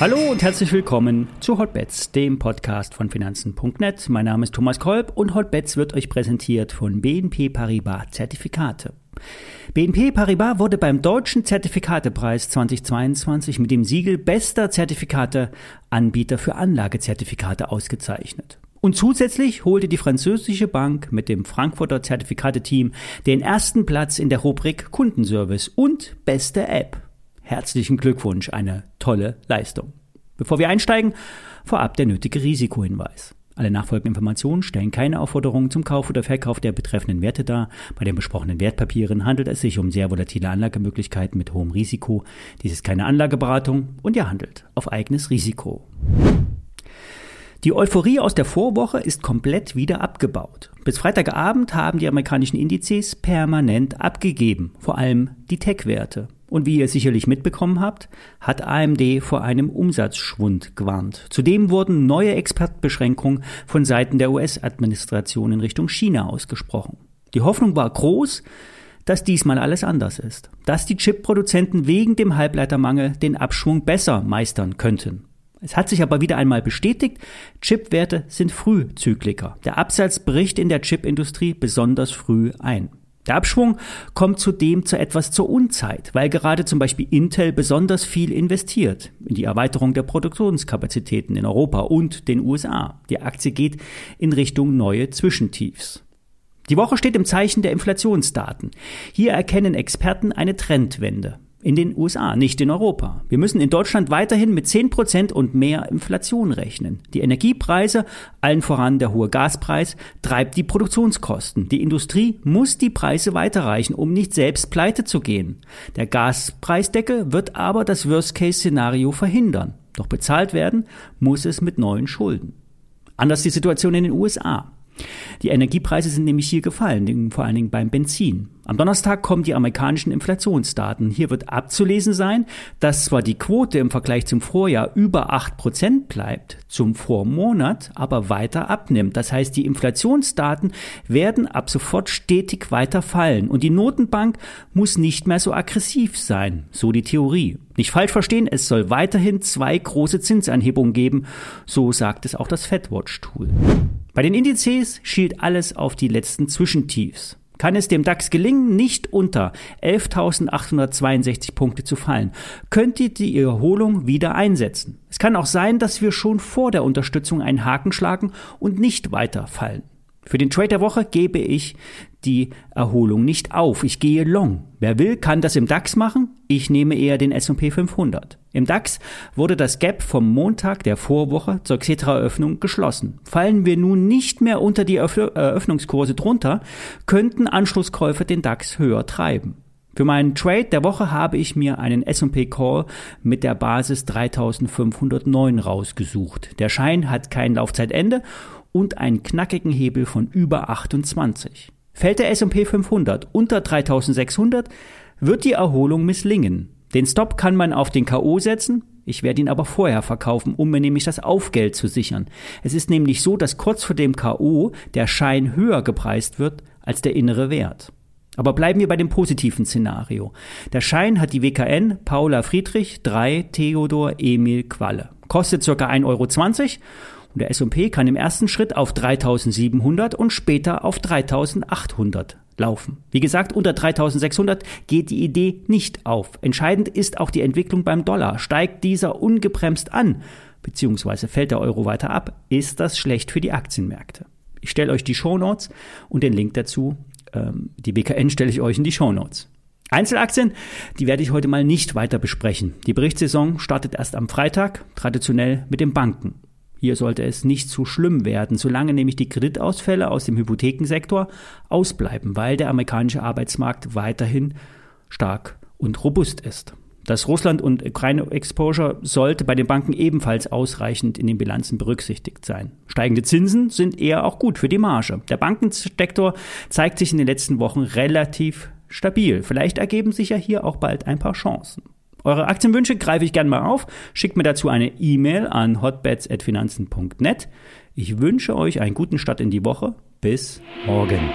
Hallo und herzlich willkommen zu Hotbets, dem Podcast von Finanzen.net. Mein Name ist Thomas Kolb und Hotbets wird euch präsentiert von BNP Paribas Zertifikate. BNP Paribas wurde beim Deutschen Zertifikatepreis 2022 mit dem Siegel Bester Zertifikateanbieter für Anlagezertifikate ausgezeichnet. Und zusätzlich holte die französische Bank mit dem Frankfurter Zertifikateteam den ersten Platz in der Rubrik Kundenservice und beste App. Herzlichen Glückwunsch, eine tolle Leistung. Bevor wir einsteigen, vorab der nötige Risikohinweis. Alle nachfolgenden Informationen stellen keine Aufforderungen zum Kauf oder Verkauf der betreffenden Werte dar. Bei den besprochenen Wertpapieren handelt es sich um sehr volatile Anlagemöglichkeiten mit hohem Risiko. Dies ist keine Anlageberatung und ihr handelt auf eigenes Risiko. Die Euphorie aus der Vorwoche ist komplett wieder abgebaut. Bis Freitagabend haben die amerikanischen Indizes permanent abgegeben, vor allem die Tech-Werte. Und wie ihr sicherlich mitbekommen habt, hat AMD vor einem Umsatzschwund gewarnt. Zudem wurden neue Expertbeschränkungen von Seiten der US-Administration in Richtung China ausgesprochen. Die Hoffnung war groß, dass diesmal alles anders ist, dass die Chip-Produzenten wegen dem Halbleitermangel den Abschwung besser meistern könnten. Es hat sich aber wieder einmal bestätigt, Chipwerte sind Frühzykliker. Der Absatz bricht in der Chipindustrie besonders früh ein. Der Abschwung kommt zudem zu etwas zur Unzeit, weil gerade zum Beispiel Intel besonders viel investiert in die Erweiterung der Produktionskapazitäten in Europa und den USA. Die Aktie geht in Richtung neue Zwischentiefs. Die Woche steht im Zeichen der Inflationsdaten. Hier erkennen Experten eine Trendwende in den USA, nicht in Europa. Wir müssen in Deutschland weiterhin mit 10 Prozent und mehr Inflation rechnen. Die Energiepreise, allen voran der hohe Gaspreis, treibt die Produktionskosten. Die Industrie muss die Preise weiterreichen, um nicht selbst pleite zu gehen. Der Gaspreisdeckel wird aber das Worst-Case-Szenario verhindern. Doch bezahlt werden muss es mit neuen Schulden. Anders die Situation in den USA. Die Energiepreise sind nämlich hier gefallen, vor allen Dingen beim Benzin. Am Donnerstag kommen die amerikanischen Inflationsdaten. Hier wird abzulesen sein, dass zwar die Quote im Vergleich zum Vorjahr über acht Prozent bleibt, zum Vormonat aber weiter abnimmt. Das heißt, die Inflationsdaten werden ab sofort stetig weiter fallen und die Notenbank muss nicht mehr so aggressiv sein, so die Theorie. Nicht falsch verstehen, es soll weiterhin zwei große Zinsanhebungen geben, so sagt es auch das FedWatch-Tool. Bei den Indizes schielt alles auf die letzten Zwischentiefs. Kann es dem DAX gelingen, nicht unter 11.862 Punkte zu fallen, könnt ihr die Erholung wieder einsetzen. Es kann auch sein, dass wir schon vor der Unterstützung einen Haken schlagen und nicht weiter fallen. Für den Trade der Woche gebe ich die Erholung nicht auf. Ich gehe long. Wer will, kann das im DAX machen. Ich nehme eher den S&P 500. Im DAX wurde das Gap vom Montag der Vorwoche zur Xetra-Eröffnung geschlossen. Fallen wir nun nicht mehr unter die Eröffnungskurse drunter, könnten Anschlusskäufe den DAX höher treiben. Für meinen Trade der Woche habe ich mir einen S&P Call mit der Basis 3509 rausgesucht. Der Schein hat kein Laufzeitende und einen knackigen Hebel von über 28. Fällt der S&P 500 unter 3600, wird die Erholung misslingen. Den Stop kann man auf den KO setzen, ich werde ihn aber vorher verkaufen, um mir nämlich das Aufgeld zu sichern. Es ist nämlich so, dass kurz vor dem KO der Schein höher gepreist wird als der innere Wert. Aber bleiben wir bei dem positiven Szenario. Der Schein hat die WKN Paula Friedrich 3 Theodor Emil Qualle. Kostet ca. 1,20 Euro und der S&P kann im ersten Schritt auf 3700 und später auf 3800 laufen. Wie gesagt, unter 3600 geht die Idee nicht auf. Entscheidend ist auch die Entwicklung beim Dollar. Steigt dieser ungebremst an, beziehungsweise fällt der Euro weiter ab, ist das schlecht für die Aktienmärkte. Ich stelle euch die Shownotes und den Link dazu, ähm, die BKN stelle ich euch in die Shownotes. Einzelaktien, die werde ich heute mal nicht weiter besprechen. Die Berichtssaison startet erst am Freitag, traditionell mit den Banken. Hier sollte es nicht zu schlimm werden, solange nämlich die Kreditausfälle aus dem Hypothekensektor ausbleiben, weil der amerikanische Arbeitsmarkt weiterhin stark und robust ist. Das Russland- und Ukraine-Exposure sollte bei den Banken ebenfalls ausreichend in den Bilanzen berücksichtigt sein. Steigende Zinsen sind eher auch gut für die Marge. Der Bankensektor zeigt sich in den letzten Wochen relativ stabil. Vielleicht ergeben sich ja hier auch bald ein paar Chancen. Eure Aktienwünsche greife ich gerne mal auf. Schickt mir dazu eine E-Mail an hotbets.finanzen.net. Ich wünsche euch einen guten Start in die Woche. Bis morgen.